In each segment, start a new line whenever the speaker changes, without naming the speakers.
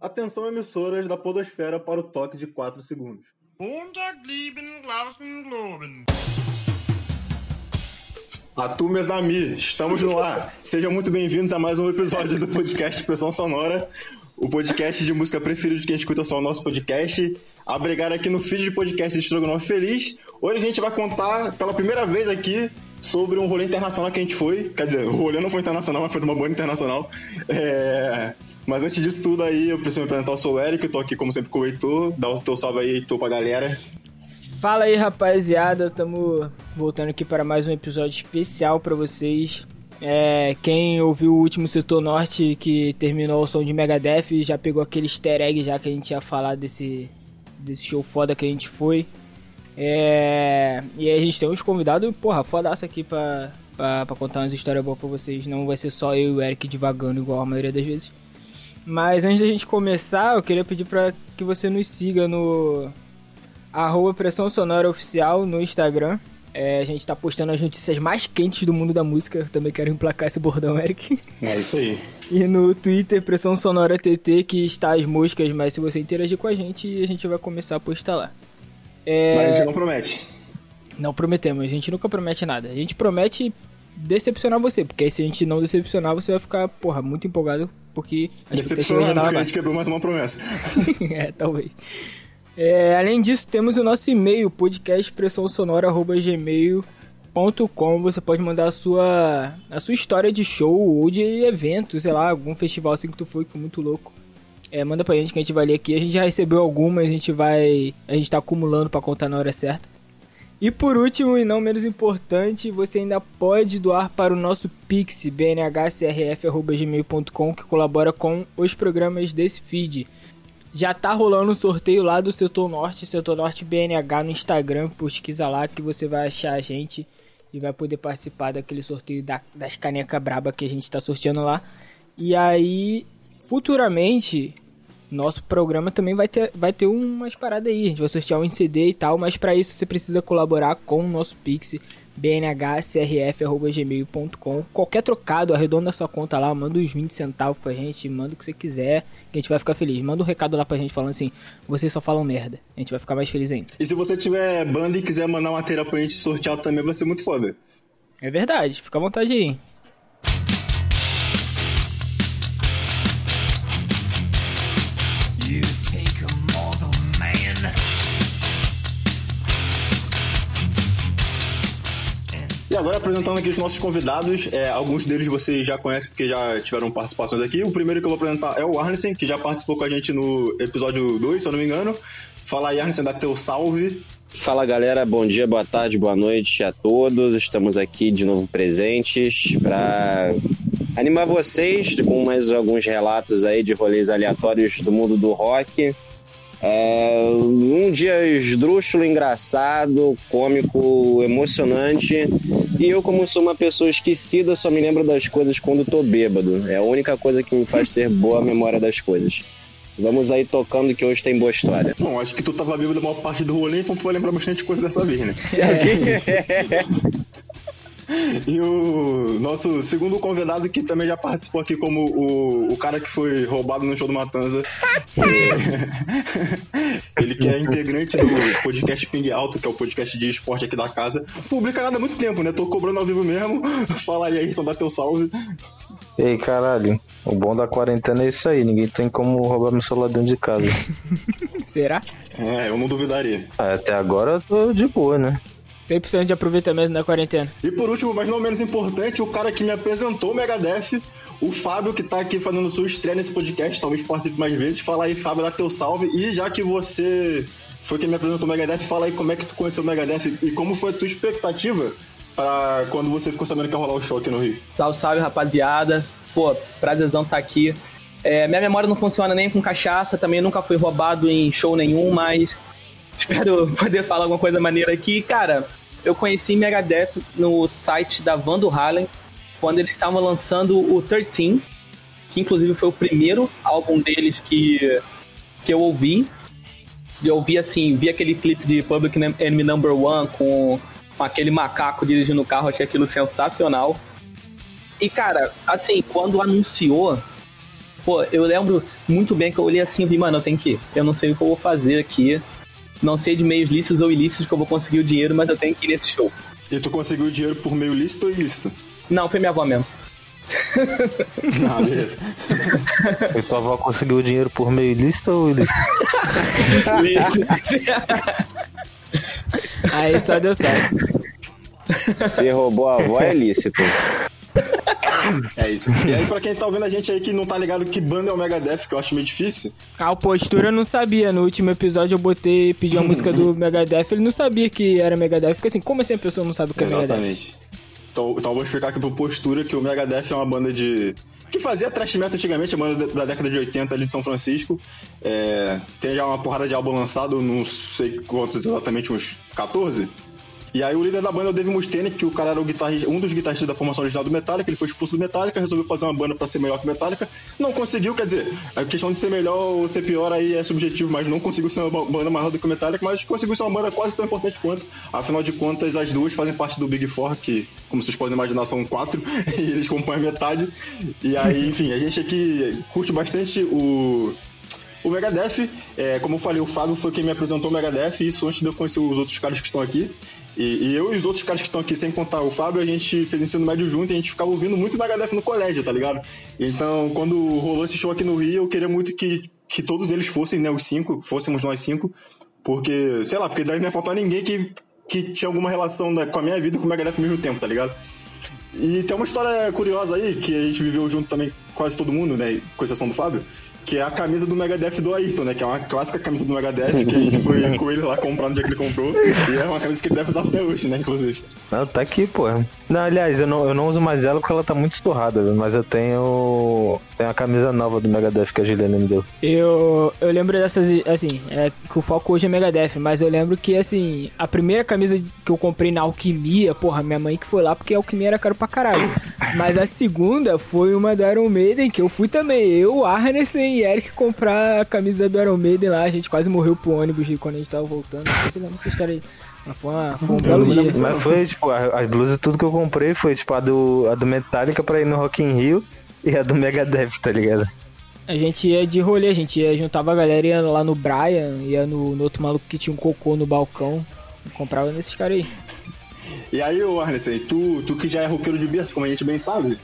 Atenção emissoras da podosfera para o toque de 4 segundos. Atu, meus amigos, estamos no ar. Sejam muito bem-vindos a mais um episódio do podcast Expressão Sonora, o podcast de música preferido de quem escuta só o nosso podcast. Abrigar aqui no feed de podcast Estrogonofe Feliz. Hoje a gente vai contar pela primeira vez aqui sobre um rolê internacional que a gente foi. Quer dizer, o rolê não foi internacional, mas foi de uma banda internacional. É... Mas antes disso tudo aí, eu preciso me apresentar. Eu sou o Eric, eu tô aqui como sempre com o Heitor. Dá o teu salve aí, Heitor, pra galera.
Fala aí, rapaziada. Estamos voltando aqui para mais um episódio especial para vocês. É, quem ouviu o último Setor Norte que terminou o som de Megadeth já pegou aquele easter egg já que a gente ia falar desse, desse show foda que a gente foi. É, e aí a gente tem uns convidados, porra, fodaço aqui pra, pra, pra contar umas histórias boas pra vocês. Não vai ser só eu e o Eric divagando igual a maioria das vezes. Mas antes da gente começar, eu queria pedir para que você nos siga no arroba Pressão Sonora Oficial no Instagram. É, a gente tá postando as notícias mais quentes do mundo da música. Eu também quero emplacar esse bordão, Eric.
É isso aí.
E no Twitter, Pressão Sonora TT, que está as moscas, mas se você interagir com a gente, a gente vai começar a postar lá.
É... Mas a gente não promete.
Não prometemos, a gente nunca promete nada. A gente promete decepcionar você, porque aí se a gente não decepcionar, você vai ficar, porra, muito empolgado, porque...
Decepcionado, porque a gente quebrou mais uma promessa.
é, talvez. É, além disso, temos o nosso e-mail, podcastpressãosonora.gmail.com Você pode mandar a sua, a sua história de show ou de evento, sei lá, algum festival assim que tu foi, que foi muito louco. É, manda pra gente que a gente vai ler aqui. A gente já recebeu algumas, a gente vai... A gente tá acumulando para contar na hora certa. E por último, e não menos importante, você ainda pode doar para o nosso Pix, bnhcrf.gmail.com, que colabora com os programas desse feed. Já tá rolando um sorteio lá do Setor Norte, Setor Norte BNH no Instagram, pesquisa lá que você vai achar a gente e vai poder participar daquele sorteio da, das canecas braba que a gente tá sorteando lá. E aí, futuramente, nosso programa também vai ter, vai ter umas paradas aí. A gente vai sortear um CD e tal, mas para isso você precisa colaborar com o nosso Pix bnhcrf.gmail.com. Qualquer trocado, arredonda sua conta lá, manda uns 20 centavos pra gente, manda o que você quiser, que a gente vai ficar feliz. Manda um recado lá pra gente falando assim: vocês só falam merda. A gente vai ficar mais feliz ainda.
E se você tiver banda e quiser mandar matéria pra gente sortear também, vai ser muito foda.
É verdade, fica à vontade aí.
Agora apresentando aqui os nossos convidados, é, alguns deles vocês já conhecem porque já tiveram participações aqui. O primeiro que eu vou apresentar é o Arnesen, que já participou com a gente no episódio 2, se eu não me engano. Fala aí, Arnesen, dá teu salve.
Fala galera, bom dia, boa tarde, boa noite a todos. Estamos aqui de novo presentes para animar vocês com mais alguns relatos aí de rolês aleatórios do mundo do rock. É um dia esdrúxulo, engraçado, cômico, emocionante. E eu, como sou uma pessoa esquecida, só me lembro das coisas quando tô bêbado. É a única coisa que me faz ter boa memória das coisas. Vamos aí tocando que hoje tem boa história.
Bom, acho que tu tava bêbado a maior parte do rolê, então tu vai lembrar bastante coisa dessa vez, né? É. E o nosso segundo convidado, que também já participou aqui como o, o cara que foi roubado no show do Matanza. ele que é integrante do podcast Ping Alto, que é o podcast de esporte aqui da casa. Publica nada há muito tempo, né? Tô cobrando ao vivo mesmo. Fala aí, então dá teu salve.
Ei, caralho. O bom da quarentena é isso aí, ninguém tem como roubar meu celular dentro de casa.
Será?
É, eu não duvidaria.
Até agora eu tô de boa, né?
100% de aproveitamento na quarentena.
E por último, mas não menos importante, o cara que me apresentou o Megadeth, o Fábio, que tá aqui fazendo sua estreia nesse podcast, talvez participe mais vezes. Fala aí, Fábio, dá teu salve. E já que você foi quem me apresentou o Megadeth, fala aí como é que tu conheceu o Megadeth e como foi a tua expectativa para quando você ficou sabendo que ia rolar o show aqui no Rio.
Salve, salve, rapaziada. Pô, prazerzão estar tá aqui. É, minha memória não funciona nem com cachaça, também nunca fui roubado em show nenhum, mas espero poder falar alguma coisa maneira aqui. Cara, eu conheci Megadeth no site da Van do Halen, quando eles estavam lançando o 13, que inclusive foi o primeiro álbum deles que, que eu ouvi. Eu ouvi assim, vi aquele clipe de Public Enemy Number One com, com aquele macaco dirigindo o carro, achei aquilo sensacional. E cara, assim, quando anunciou Pô, eu lembro muito bem que eu olhei assim e vi, mano, eu tenho que ir. Eu não sei o que eu vou fazer aqui. Não sei de meios lícitos ou ilícitos que eu vou conseguir o dinheiro, mas eu tenho que ir nesse show.
E tu conseguiu o dinheiro por meio lícito ou ilícito?
Não, foi minha avó mesmo.
Ah, beleza.
E tua avó conseguiu o dinheiro por meio ilícito ou ilícito?
Aí só deu certo.
Se roubou a avó é lícito.
É isso. E aí, pra quem tá ouvindo a gente aí que não tá ligado que banda é o Megadeth, que eu acho meio difícil,
A postura eu não sabia. No último episódio eu botei, pedi a música do Megadeth, ele não sabia que era Megadeth. Fica assim, como assim a pessoa não sabe o que é Megadeth?
Exatamente. Então, então eu vou explicar aqui por postura que o Megadeth é uma banda de. que fazia thrash metal antigamente, a banda da década de 80 ali de São Francisco. É, tem já uma porrada de álbum lançado, não sei quantos exatamente, uns 14. E aí o líder da banda é o Dave Mustaine, que o cara era o guitarrista, um dos guitarristas da formação original do Metallica, ele foi expulso do Metallica, resolveu fazer uma banda pra ser melhor que o Metallica. Não conseguiu, quer dizer, a questão de ser melhor ou ser pior aí é subjetivo, mas não conseguiu ser uma banda maior do que o Metallica, mas conseguiu ser uma banda quase tão importante quanto. Afinal de contas, as duas fazem parte do Big Four, que, como vocês podem imaginar, são quatro, e eles compõem a metade. E aí, enfim, a gente aqui curte bastante o, o Megadeth, é, como eu falei, o Fábio foi quem me apresentou o Megadeth, isso antes de eu conhecer os outros caras que estão aqui. E, e eu e os outros caras que estão aqui, sem contar o Fábio, a gente fez ensino médio junto e a gente ficava ouvindo muito Megadeth no colégio, tá ligado? Então, quando rolou esse show aqui no Rio, eu queria muito que, que todos eles fossem, né, os cinco, fôssemos nós cinco, porque, sei lá, porque daí não ia faltar ninguém que, que tinha alguma relação né, com a minha vida e com o Megadeth ao mesmo tempo, tá ligado? E tem uma história curiosa aí, que a gente viveu junto também, quase todo mundo, né, com exceção do Fábio, que é a camisa do Megadeth do Ayrton, né? Que é uma clássica camisa do Megadeth, que a gente foi com ele lá comprar no dia que ele comprou. E é uma camisa que ele deve usar até hoje, né? Inclusive.
Não, tá aqui, pô. Não, aliás, eu não, eu não uso mais ela porque ela tá muito esturrada, mas eu tenho. Tenho a camisa nova do Megadeth que a Juliana me deu.
Eu, eu lembro dessas, assim, é que o foco hoje é Megadeth, mas eu lembro que, assim, a primeira camisa que eu comprei na Alquimia, porra, minha mãe que foi lá porque a Alquimia era caro pra caralho. Mas a segunda foi uma do Iron Maiden, que eu fui também, eu, Arnesen e Eric comprar a camisa do Iron Maiden lá, a gente quase morreu pro ônibus quando a gente tava voltando. Não sei se lembra essa história aí. Mas foi, uma, foi um belo dia.
Mas foi, tipo, as blusas, tudo que eu comprei foi, tipo, a do, a do Metallica pra ir no Rock in Rio e a do Megadeth, tá ligado?
A gente ia de rolê, a gente ia, juntava a galera, ia lá no Brian, ia no, no outro maluco que tinha um cocô no balcão, comprava nesses caras aí.
E aí, ô Arnesen, tu, tu que já é roqueiro de berço, como a gente bem sabe,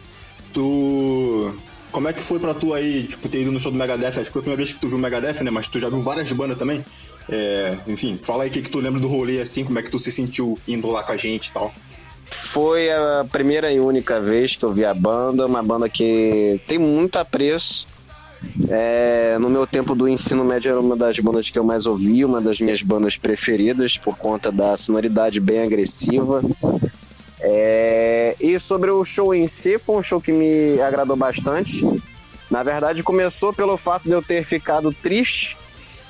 tu. Como é que foi pra tu aí, tipo, ter ido no show do Megadeth? Acho que foi a primeira vez que tu viu o Megadeth, né? Mas tu já viu várias bandas também. É, enfim, fala aí o que, que tu lembra do rolê, assim, como é que tu se sentiu indo lá com a gente e tal.
Foi a primeira e única vez que eu vi a banda, uma banda que tem muito apreço. É, no meu tempo do ensino médio era uma das bandas que eu mais ouvi, uma das minhas bandas preferidas por conta da sonoridade bem agressiva. É, e sobre o show em si, foi um show que me agradou bastante. Na verdade, começou pelo fato de eu ter ficado triste.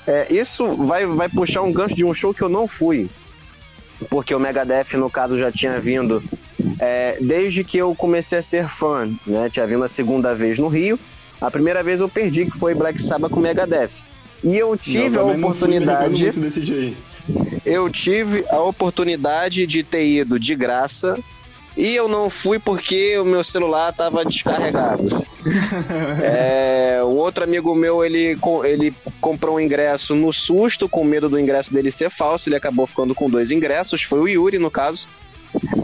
É, isso vai, vai puxar um gancho de um show que eu não fui porque o Megadeth, no caso, já tinha vindo é, desde que eu comecei a ser fã, né? Tinha vindo a segunda vez no Rio. A primeira vez eu perdi, que foi Black Sabbath com Megadeth. E eu tive
Eu
a
também não fui
oportunidade,
muito desse dia aí.
Eu tive a oportunidade de ter ido de graça. E eu não fui porque o meu celular estava descarregado. É, um outro amigo meu, ele, ele comprou um ingresso no susto, com medo do ingresso dele ser falso. Ele acabou ficando com dois ingressos. Foi o Yuri, no caso.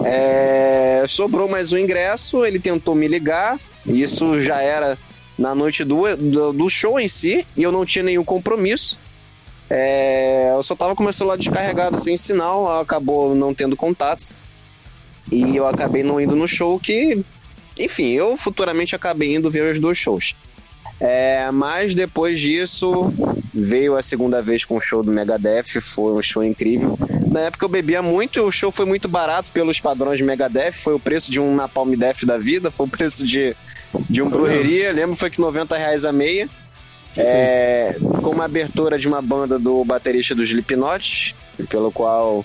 É, sobrou mais um ingresso. Ele tentou me ligar. Isso já era na noite do, do, do show em si. E eu não tinha nenhum compromisso. É, eu só tava com meu celular descarregado sem sinal. Acabou não tendo contatos. E eu acabei não indo no show que enfim, eu futuramente acabei indo ver os dois shows. É, mas depois disso, veio a segunda vez com o show do Megadeth, foi um show incrível. Na época eu bebia muito e o show foi muito barato pelos padrões de Megadeth, foi o preço de um Napalm Death da vida, foi o preço de, de um Brujeria, lembro foi que 90 reais a meia. É, com uma abertura de uma banda do baterista do Slipknot, pelo qual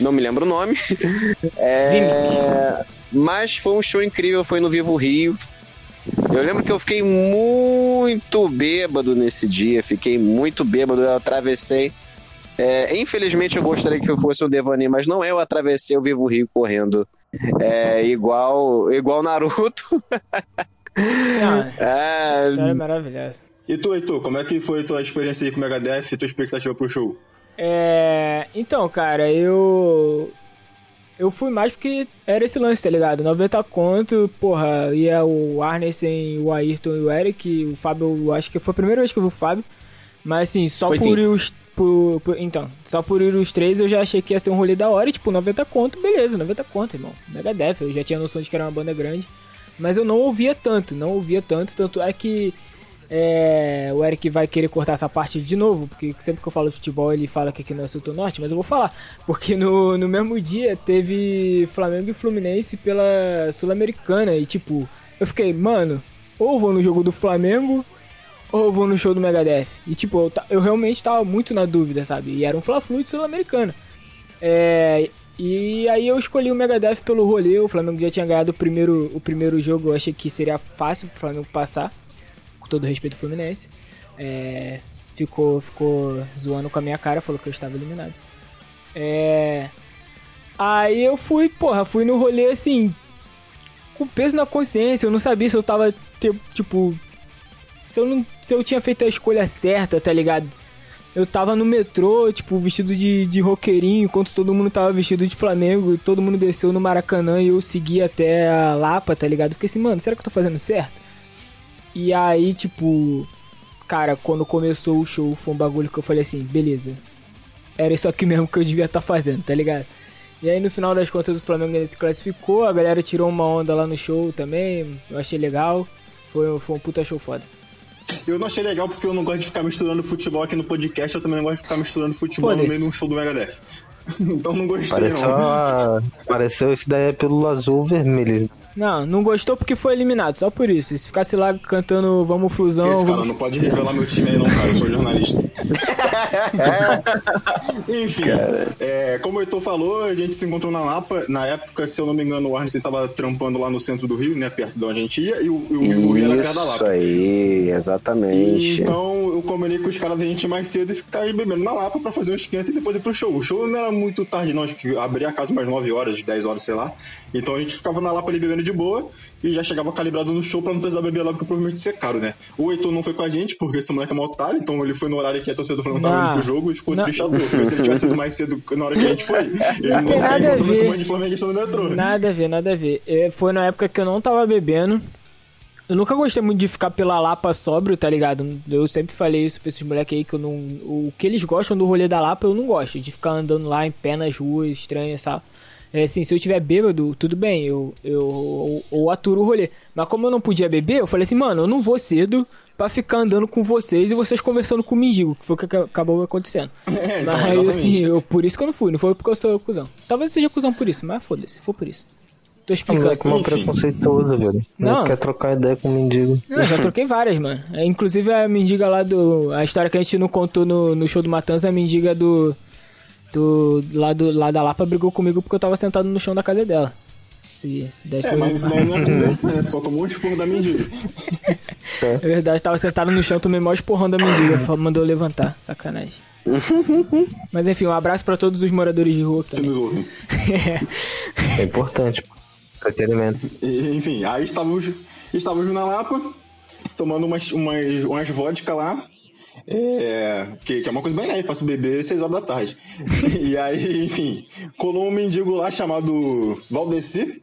não me lembro o nome. É, mas foi um show incrível, foi no Vivo Rio. Eu lembro que eu fiquei muito bêbado nesse dia, fiquei muito bêbado, eu atravessei. É, infelizmente eu gostaria que eu fosse o Devani, mas não eu atravessei o Vivo Rio correndo. É, igual igual Naruto.
Ah,
Ah,
história maravilhosa.
E tu, Heitor, como é que foi a tua experiência aí com o Megadeth e tua expectativa pro show?
É. Então, cara, eu. Eu fui mais porque era esse lance, tá ligado? 90 conto, porra, ia o Arnesen, o Ayrton e o Eric, o Fábio, eu acho que foi a primeira vez que eu vi o Fábio. Mas assim, só
Foi
por
sim.
ir os. Por, por- então, só por ir os três eu já achei que ia ser um rolê da hora e, tipo, 90 conto, beleza, 90 conto, irmão. Megadeth, eu já tinha noção de que era uma banda grande. Mas eu não ouvia tanto, não ouvia tanto, tanto é que é, o Eric vai querer cortar essa parte de novo, porque sempre que eu falo de futebol ele fala que aqui não é Sul Norte, mas eu vou falar. Porque no, no mesmo dia teve Flamengo e Fluminense pela Sul-Americana e tipo, eu fiquei, mano, ou vou no jogo do Flamengo ou vou no show do Megadeth. E tipo, eu, eu realmente tava muito na dúvida, sabe? E era um Fla-Flu de Sul-Americana. É, e aí eu escolhi o Megadeth pelo rolê, o Flamengo já tinha ganhado o primeiro, o primeiro jogo, eu achei que seria fácil pro Flamengo passar, todo respeito ao Fluminense. É, ficou, ficou zoando com a minha cara, falou que eu estava eliminado. É, aí eu fui, porra, fui no rolê assim, com peso na consciência, eu não sabia se eu tava, tipo, se eu, não, se eu tinha feito a escolha certa, tá ligado? Eu tava no metrô, tipo, vestido de, de roqueirinho, enquanto todo mundo tava vestido de Flamengo, todo mundo desceu no Maracanã e eu segui até a Lapa, tá ligado? Fiquei assim, mano, será que eu tô fazendo certo? E aí, tipo, cara, quando começou o show, foi um bagulho que eu falei assim, beleza. Era isso aqui mesmo que eu devia estar fazendo, tá ligado? E aí no final das contas o Flamengo se classificou, a galera tirou uma onda lá no show também, eu achei legal. Foi, foi um puta show foda.
Eu não achei legal porque eu não gosto de ficar misturando futebol aqui no podcast, eu também não gosto de ficar misturando futebol no meio de um show do Megadeth. então não gostei,
Pareceu,
não.
a... Pareceu isso daí é pelo azul vermelho.
Não, não gostou porque foi eliminado, só por isso. Se ficasse lá cantando Vamos Flusão,
Esse cara
vamos...
não pode revelar meu time aí não, cara. Eu sou jornalista. Enfim, é, como o Heitor falou, a gente se encontrou na Lapa. Na época, se eu não me engano, o Arnes tava trampando lá no centro do Rio, né? Perto de onde a gente ia, e o, e o Vivo ia na perto da
isso
Lapa.
aí, exatamente.
Então eu combinei com os caras da gente mais cedo e ficar aí bebendo na Lapa pra fazer um esquenta e depois ir pro show. O show não era muito tarde, não, acho que abria a casa umas 9 horas, 10 horas, sei lá. Então a gente ficava na Lapa ali bebendo de boa e já chegava calibrado no show pra não precisar beber lá, porque provavelmente ia ser caro, né? O Heitor não foi com a gente, porque esse moleque é mó otário, então ele foi no horário que a torcida do Flamengo tava
Não.
indo pro jogo e ficou
Não.
triste à toa. Porque se ele tivesse ido mais cedo na hora que a gente foi, ele não,
tem
ia ficar
nada a ver.
um de flamenguista no metrô.
Nada a ver, nada a ver. É, Foi na época que eu não tava bebendo. Eu nunca gostei muito de ficar pela Lapa sóbrio, tá ligado? Eu sempre falei isso pra esses moleques aí que eu não. O que eles gostam do rolê da Lapa eu não gosto. De ficar andando lá em pé nas ruas estranhas, sabe? É assim, se eu tiver bêbado, tudo bem, eu, eu, eu, eu aturo o rolê. Mas como eu não podia beber, eu falei assim, mano, eu não vou cedo pra ficar andando com vocês e vocês conversando com o mendigo, que foi o que aca- acabou acontecendo.
É, então,
mas assim, eu, por isso que eu não fui, não foi porque eu sou cuzão. Talvez eu seja cuzão por isso, mas foda-se, foi por isso. Tô
O
explicando.
moleque é preconceituoso, velho.
Não.
Não quer trocar ideia com o mendigo.
Não, já troquei várias, mano. É, inclusive a mendiga lá do. A história que a gente não contou no, no show do Matanza, a mendiga do. Do. Lá, do, lá da Lapa brigou comigo porque eu tava sentado no chão da casa dela. Se, se daí
É,
foi.
mas não é conversa, né? Tu só tomou um esporro da mendiga.
É verdade, tava sentado no chão, tomei mó esporrão da mendiga. Mandou levantar. Sacanagem. Mas enfim, um abraço pra todos os moradores de rua
Que
também.
nos ouvem.
É importante, pô. Entretenimento.
E, Enfim, aí estávamos, estávamos na Lapa, tomando umas, umas, umas vodka lá. É, que, que é uma coisa bem leve pra se beber 6 horas da tarde. e aí, enfim, colou um mendigo lá chamado Valdeci.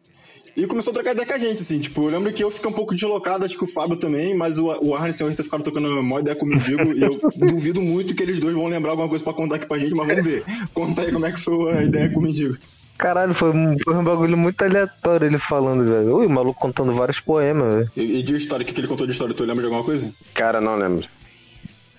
E começou a trocar ideia com a gente, assim, tipo, eu lembro que eu fiquei um pouco deslocado, acho que o Fábio também, mas o, o Arnes e o Rita ficaram trocando uma ideia com o mendigo, e eu duvido muito que eles dois vão lembrar alguma coisa pra contar aqui pra gente, mas vamos ver. Conta aí como é que foi a ideia com o mendigo.
Caralho, foi, um- foi um bagulho muito aleatório ele falando, velho. Ui, o maluco contando vários poemas, velho.
E, e de história, o que, que ele contou de história, tu lembra de alguma coisa?
Cara, não lembro.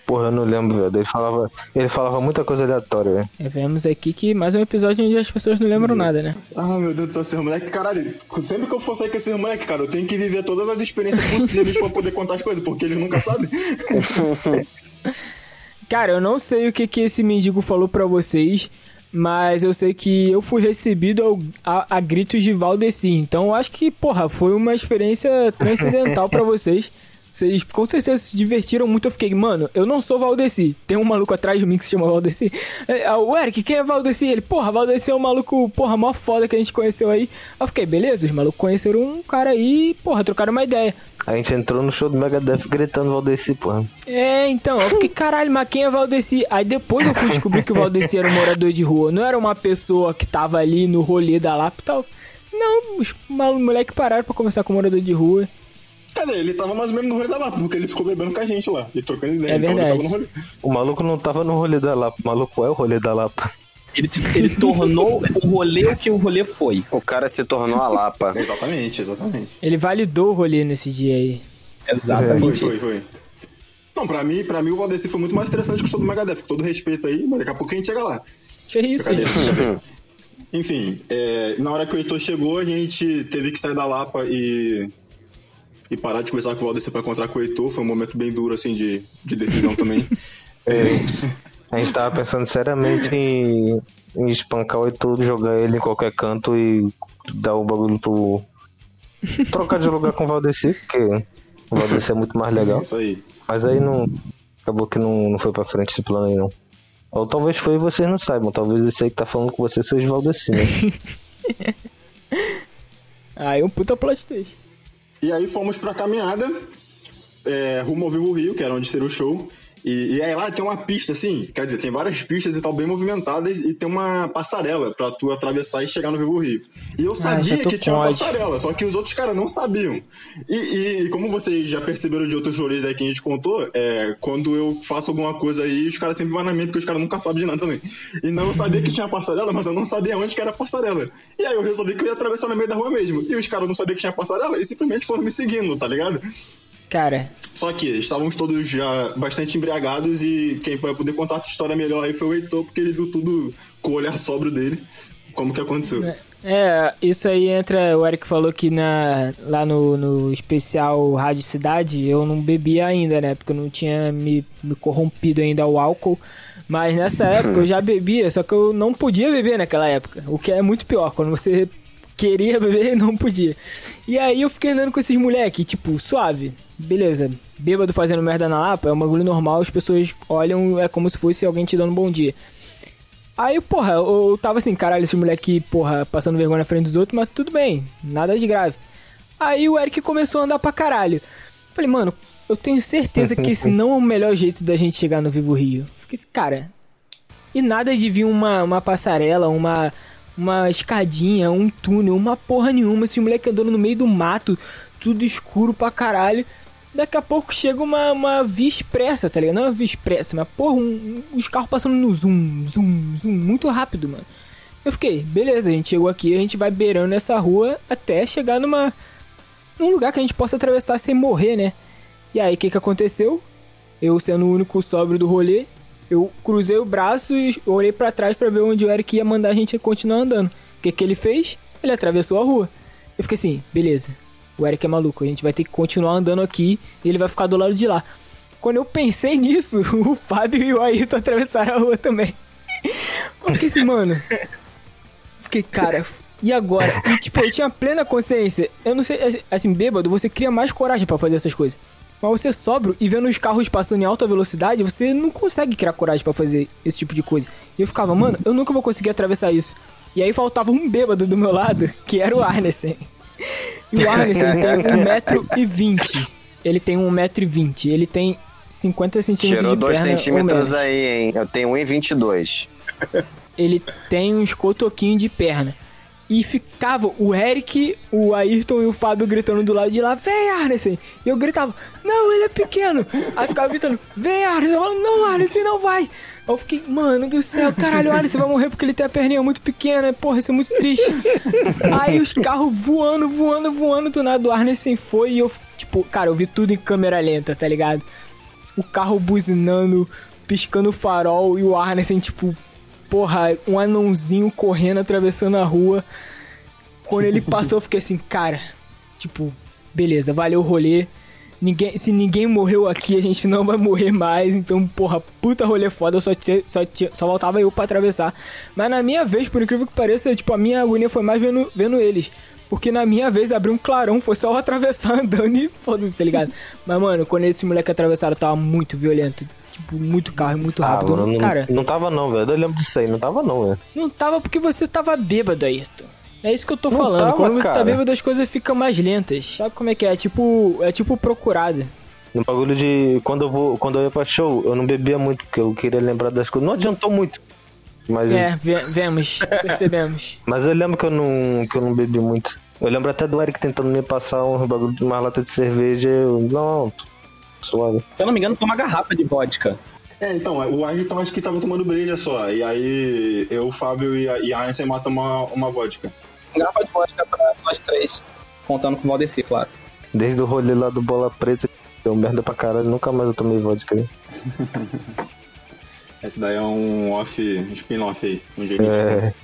Porra, eu não lembro, velho. Ele falava, ele falava muita coisa aleatória, velho.
É, vemos aqui que mais um episódio onde as pessoas não lembram nada, né?
Ah, meu Deus do céu, esse moleque, caralho, sempre que eu for sair com esse moleque, cara, eu tenho que viver todas as experiências possíveis pra poder contar as coisas, porque eles nunca sabem.
Cara, eu não sei o que, que esse mendigo falou pra vocês, mas eu sei que eu fui recebido a, a gritos de Valdeci. Então eu acho que, porra, foi uma experiência transcendental pra vocês. Vocês com certeza se divertiram muito. Eu fiquei, mano, eu não sou Valdeci. Tem um maluco atrás de mim que se chama Valdeci. É, é, o Eric, quem é Valdeci? Ele, porra, Valdeci é um maluco, porra, mó foda que a gente conheceu aí. Eu fiquei, beleza, os malucos conheceram um cara aí, porra, trocaram uma ideia.
A gente entrou no show do Megadeth gritando Valdeci, porra.
É, então, eu fiquei, caralho, mas quem é Valdeci? Aí depois eu fui descobrir que o Valdeci era um morador de rua, não era uma pessoa que tava ali no rolê da Lapa e tal. Não, os moleques pararam pra conversar com o morador de rua.
Cadê? Ele tava mais ou menos no rolê da Lapa, porque ele ficou bebendo com a gente lá. E trocando ideia.
É
então ele
verdade.
tava no rolê.
O maluco não tava no rolê da Lapa, o maluco é o rolê da Lapa.
Ele, se- ele tornou o rolê o que o rolê foi.
O cara se tornou a Lapa.
Exatamente, exatamente.
Ele validou o rolê nesse dia aí.
Exatamente.
Foi, foi, foi. Não, pra mim, pra mim o Valdeci foi muito mais interessante que o show do Megadeth. Com todo respeito aí, mas daqui a pouco a gente chega lá.
Que isso,
Cadê?
gente?
Enfim, é, na hora que o Heitor chegou, a gente teve que sair da Lapa e, e parar de conversar com o Valdeci pra encontrar com o Heitor. Foi um momento bem duro, assim, de, de decisão também. É,
A gente tava pensando seriamente em, em espancar o Heitor, jogar ele em qualquer canto e dar o bagulho pro. trocar de lugar com o Valdeci, porque o Valdeci é muito mais legal.
isso aí.
Mas aí não. Acabou que não, não foi pra frente esse plano aí não. Ou talvez foi e vocês não saibam. Talvez esse aí que tá falando com você seja o Valdeci, né?
Aí um puta plot twist.
E aí fomos pra caminhada, é, rumo ao Vivo Rio, que era onde seria o show. E, e aí lá tem uma pista, assim, quer dizer, tem várias pistas e tal, bem movimentadas, e tem uma passarela pra tu atravessar e chegar no Vivo Rio. E eu sabia
já tô
que tinha uma passarela, só que os outros caras não sabiam. E, e- e como vocês já perceberam de outros rolês aí que a gente contou, é, quando eu faço alguma coisa aí, os caras sempre vão na mente, porque os caras nunca sabem de nada também. E não eu sabia que tinha passarela, mas eu não sabia onde que era a passarela. E aí eu resolvi que eu ia atravessar no meio da rua mesmo. E os caras não sabiam que tinha passarela e simplesmente foram me seguindo, tá ligado?
Cara,
Só que estávamos todos já bastante embriagados e quem vai poder contar essa história melhor aí foi o Heitor, porque ele viu tudo com o olhar sóbrio dele, como que aconteceu.
é, isso aí entra. O Eric falou que na, lá no, no especial Rádio Cidade eu não bebia ainda, né? Porque eu não tinha me, me corrompido ainda ao álcool. Mas nessa época eu já bebia, só que eu não podia beber naquela época. O que é muito pior, quando você queria beber e não podia. E aí eu fiquei andando com esses moleque, tipo, suave. Beleza, bêbado fazendo merda na Lapa é um bagulho normal, as pessoas olham, é como se fosse alguém te dando um bom dia. Aí, porra, eu, eu tava assim, caralho, esse moleque, porra, passando vergonha na frente dos outros, mas tudo bem, nada de grave. Aí o Eric começou a andar pra caralho. Falei, mano, eu tenho certeza que esse não é o melhor jeito da gente chegar no Vivo Rio. Fiquei assim, cara. E nada de vir uma, uma passarela, uma, uma escadinha, um túnel, uma porra nenhuma. Esse moleque andando no meio do mato, tudo escuro pra caralho. Daqui a pouco chega uma, uma via expressa, tá ligado? Não é uma via expressa, mas porra, um- um- os carros passando no zoom, zoom, zoom, muito rápido, mano. Eu fiquei, beleza, a gente chegou aqui, a gente vai beirando essa rua até chegar numa. num lugar que a gente possa atravessar sem morrer, né? E aí, o que que aconteceu? Eu sendo o único sóbrio do rolê, eu cruzei o braço e olhei pra trás pra ver onde o Eric ia mandar a gente continuar andando. O que que ele fez? Ele atravessou a rua. Eu fiquei assim, beleza. O Eric é maluco, a gente vai ter que continuar andando aqui e ele vai ficar do lado de lá. Quando eu pensei nisso, o Fábio e o Ayrton atravessaram a rua também. Eu fiquei assim, mano. Fiquei, cara, e agora? E tipo, eu tinha plena consciência. Eu não sei, assim, bêbado, você cria mais coragem pra fazer essas coisas. Mas você sóbrio e vendo os carros passando em alta velocidade, você não consegue criar coragem pra fazer esse tipo de coisa. E eu ficava, mano, eu nunca vou conseguir atravessar isso. E aí faltava um bêbado do meu lado, que era o Arnesen. E o Arnesen tem 1,20m. Ele tem 1,20m. Ele tem 50 centímetros
Tirou
de
2
perna ou
centímetros
menos.
aí, hein? Eu tenho 1,22.
Ele tem uns cotoquinhos de perna. E ficava o Eric, o Ayrton e o Fábio gritando do lado de lá, vem Arnesen! E eu gritava, não, ele é pequeno! Aí ficava gritando, vem Arnesen! Eu falava, não, Arnesen não vai! Eu fiquei, mano do céu, caralho, o Arnesen vai morrer porque ele tem a perninha muito pequena, porra, isso é muito triste. Aí os carros voando, voando, voando, do nada o Arnesen foi e eu, tipo, cara, eu vi tudo em câmera lenta, tá ligado? O carro buzinando, piscando o farol e o Arnesen, tipo, porra, um anãozinho correndo, atravessando a rua. Quando ele passou, eu fiquei assim, cara, tipo, beleza, valeu o rolê. Ninguém, se ninguém morreu aqui, a gente não vai morrer mais. Então, porra, puta rolê foda, eu só, tinha- só, tinha- só voltava eu pra atravessar. Mas na minha vez, por incrível que pareça, tipo, a minha agonia foi mais vendo, vendo eles. Porque na minha vez abriu um clarão, foi só eu atravessar andando e foda-se, tá ligado? Mas, mano, quando esse moleque atravessaram, tava muito violento. Tipo, muito carro, muito rápido.
Ah, mano, não,
cara,
não tava não, velho. Eu lembro disso aí, não tava não, velho.
não tava porque você tava bêbado, Ayrton. É isso que eu tô
Não
falando.
tava,
Quando você tá
cara.
bêbado, as coisas ficam mais lentas. Sabe como é que é? É tipo, é tipo procurada.
No bagulho de. Quando eu vou. Quando eu ia pra show, eu não bebia muito, porque eu queria lembrar das coisas. Não adiantou muito. Mas,
É, ve- vemos, percebemos.
mas eu lembro que eu não. que eu não bebi muito. Eu lembro até do Eric tentando me passar um bagulho de uma lata de cerveja. e Eu. Não, suave.
Se eu não me engano, foi uma garrafa de vodka.
É, então, o Ayrton acho que tava tomando breja só. E aí eu, o Fábio e a, e a Einstein matam uma, uma vodka.
Garrafa de vodka pra nós três. Contando com o Valdeci, claro.
Desde o rolê lá do Bola Preta, deu merda pra caralho. Nunca mais eu tomei vodka. né?
Esse daí é um off, um spin-off aí, um jeito de
É.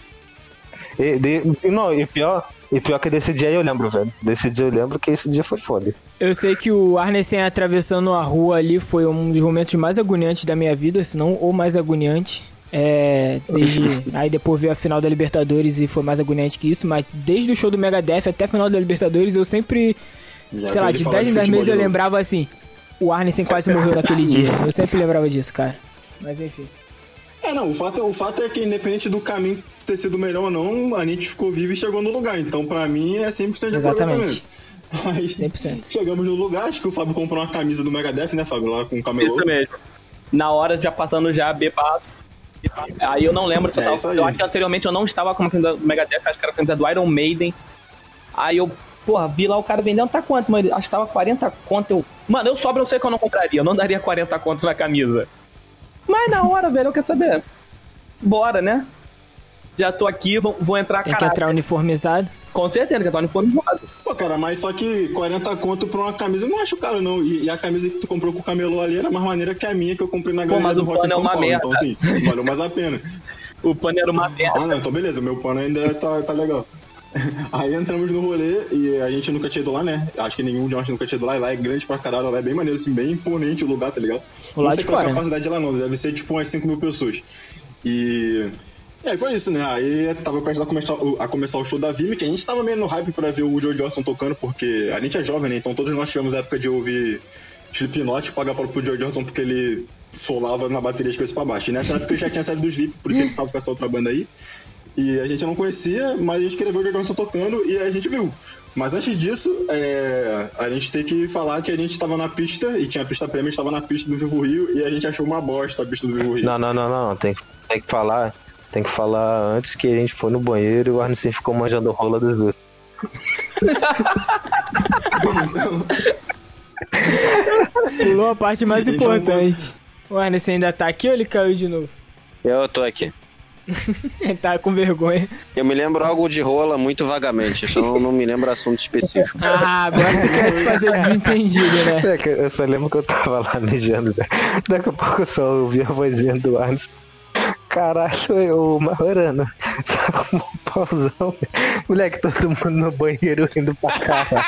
E, de- e não, e pior, e pior que desse dia eu lembro, velho. Desse dia eu lembro que esse dia foi foda.
Eu sei que o Arnesen atravessando a rua ali foi um dos momentos mais agoniantes da minha vida, se não o mais agoniante. É, desde, aí depois veio a final da Libertadores e foi mais agoniante que isso, mas desde o show do Megadeth até a final da Libertadores eu sempre,
Já
sei lá, de
falar
10 em 10
futebol
meses eu lembrava assim, o Arnesen quase morreu naquele dia. Eu sempre lembrava disso, cara. Mas enfim.
É, não, o fato, o fato é que independente do caminho ter sido melhor ou não, a gente ficou vivo e chegou no lugar. Então, pra mim, é 100% de
Exatamente.
aproveitamento. Aí,
100%.
chegamos no lugar, acho que o Fábio comprou uma camisa do Megadeth, né, Fábio? Lá com o camelô.
Isso mesmo. Na hora, já passando já bebaço. Aí eu não lembro se eu
É,
tava. Eu acho que anteriormente eu não estava com a camisa do Megadeth, acho que era a camisa do Iron Maiden. Aí eu, porra, vi lá o cara vendendo, tá quanto? Mas acho que tava 40 conto. Eu, mano, eu sobra, eu sei que eu não compraria. Eu não daria 40 contos na camisa. Mas na hora, velho, eu quero saber. Bora, né? Já tô aqui, vou, vou entrar,
Tem que
caralho.
entrar uniformizado.
Com certeza, que eu tô uniformizado.
Pô, cara, mas só que 40 conto pra uma camisa eu não acho caro, não. E, e a camisa que tu comprou com o camelô ali era mais maneira que a minha que eu comprei na galeria do Rock em
pano é
São
uma
Paulo.
merda.
Então, assim, valeu mais a pena.
O pano era uma merda.
Ah, não, então beleza, meu pano ainda tá, tá legal. Aí entramos no rolê e a gente nunca tinha ido lá, né? Acho que nenhum de nós nunca tinha ido lá. E lá é grande pra caralho, lá é bem maneiro, assim, bem imponente o lugar, tá ligado?
O
não
lado
sei qual é a
né?
capacidade de lá não, deve ser tipo umas 5 mil pessoas. E... E aí foi isso, né? Aí tava prestes a começar, o- a começar o show da Vime, que a gente tava meio no hype pra ver o Joe Johnson tocando, porque a gente é jovem, né? Então todos nós tivemos a época de ouvir Slipknot, pagar para pro Joe Johnson porque ele solava na bateria de coisa pra baixo. E nessa época ele já tinha saído do Sleep, por isso ele tava com essa outra banda aí. E a gente não conhecia, mas a gente queria ver o Joe Johnson tocando e a gente viu. Mas antes disso, é, a gente tem que falar que a gente tava na pista, e tinha a pista prêmio, a gente tava na pista do Vivo Rio, e a gente achou uma bosta a pista do Vivo Rio.
Não, não, não, não. Tem, que- tem que falar. Tem que falar antes que a gente foi no banheiro e o Arnesen ficou manjando rola dos dois.
Pulou a parte mais
Então,
importante. O Arnesen ainda tá aqui ou ele caiu de novo?
Eu tô aqui.
Tá com vergonha.
Eu me lembro algo de rola muito vagamente, só não, não me lembro assunto específico.
Ah, agora tu quer se fazer desentendido, né?
É que eu só lembro que eu tava lá mijando. né? Daqui a pouco eu só ouvi a vozinha do Arnes. Caralho, eu, Marorano, tá com um pauzão. Moleque, todo mundo no banheiro indo pra caralho.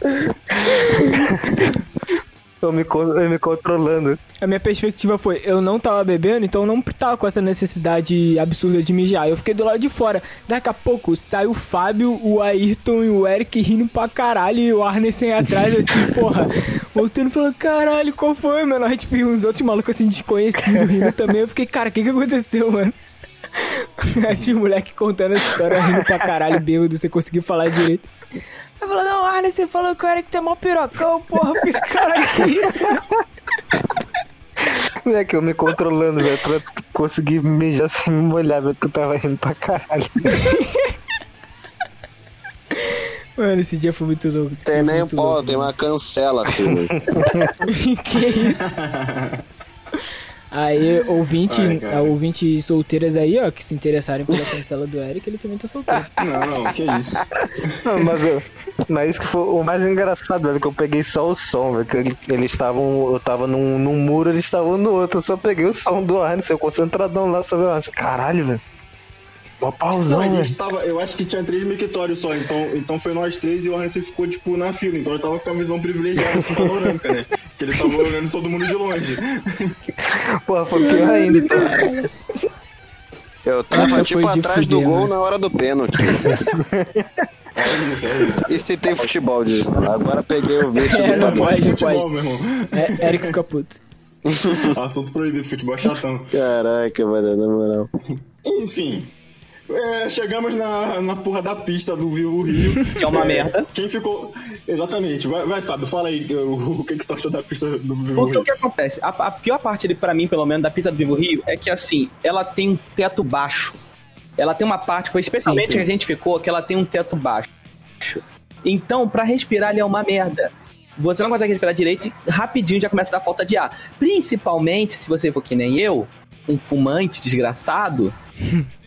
eu, me, eu me controlando.
A minha perspectiva foi, eu não tava bebendo, então eu não tava com essa necessidade absurda de mijar. Eu fiquei do lado de fora. Daqui a pouco sai o Fábio, o Ayrton e o Eric rindo pra caralho e o Arnesen atrás, assim, porra. Voltando falando, caralho, qual foi, mano? Aí tipo, e uns outros malucos assim, desconhecidos rindo também. Eu fiquei, cara, o que que aconteceu, mano? Esses moleque contando essa história rindo pra caralho, bêbado, você conseguiu falar direito. Aí falou, não, Arnesen falou que o Eric tem mó pirocão, porra, que esse caralho que isso, mano?
Moleque, eu me controlando, velho, pra conseguir mijar sem me molhar, velho, que eu tava rindo pra caralho.
Mano, esse dia foi muito louco.
Tem nem
muito
pó, tem uma cancela, filho.
que isso? Aí, ouvinte,
Ai, cara.
ouvinte solteiras aí, ó, que se interessarem pela cancela do Eric, ele também tá solteiro.
Não, que isso.
Não, mas, eu, mas isso que foi o mais engraçado, velho, que eu peguei só o som, velho, que ele- eles estavam, eu tava num, num muro, eles estavam no outro, eu só peguei o som do Arnes, eu concentradão lá, só vi o Arnes, caralho, velho, mó pauzão,
Não, a
velho.
gente tava, eu acho que tinha três mictórios só, então, então foi nós três e o Arnesen ficou, tipo, na fila. Então ele tava com a visão privilegiada, assim, panorâmica, né? Que ele tava olhando todo mundo de longe.
Porra, foi pior ainda, então.
Eu tava
Essa
tipo atrás do
fuder,
gol
mano.
na hora do pênalti.
É isso, é isso.
E se tem futebol disso? Agora peguei o vício
É,
do
não pode.
futebol, meu irmão.
É, Eric fica puto.
Assunto proibido, futebol é chatão.
Caraca, mano, na moral.
Enfim. É, chegamos na, na porra da pista do Vivo Rio.
Que é uma merda.
Quem ficou. Exatamente. Vai, vai Fábio, fala aí o, o que, que tu achou da pista do Vivo
Porque
Rio.
o que acontece? A, a pior parte, ali, pra mim, pelo menos, da pista do Vivo Rio, é que, assim, ela tem um teto baixo. Ela tem uma parte, foi especialmente
Sim, sim.
que a gente ficou, que ela tem um teto baixo. Então, pra respirar ali é uma merda. Você não consegue respirar direito e rapidinho já começa a dar falta de ar. Principalmente se você for que nem eu, um fumante desgraçado,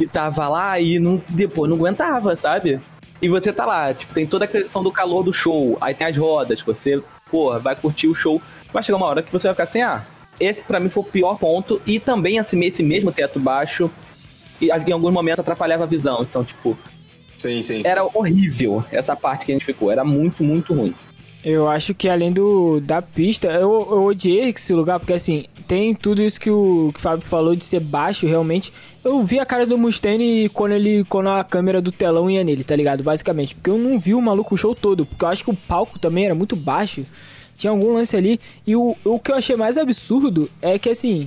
que tava lá e não, depois não aguentava, sabe? E você tá lá, tipo, tem toda a questão do calor do show, aí tem as rodas, você, porra, vai curtir o show, vai chegar uma hora que você vai ficar sem ar. Esse pra mim foi o pior ponto, e também assim, esse mesmo teto baixo, e em alguns momentos atrapalhava a visão, então, tipo,
Sim, sim.
era horrível essa parte que a gente ficou, era muito, muito ruim.
Eu acho que além do da pista, eu, eu odiei esse lugar, porque assim, tem tudo isso que o, que o Fábio falou de ser baixo, realmente. Eu vi a cara do Mustaine quando ele. quando a câmera do telão ia nele, tá ligado? Basicamente. Porque eu não vi o maluco o show todo. Porque eu acho que o palco também era muito baixo. Tinha algum lance ali. E o, o que eu achei mais absurdo é que assim.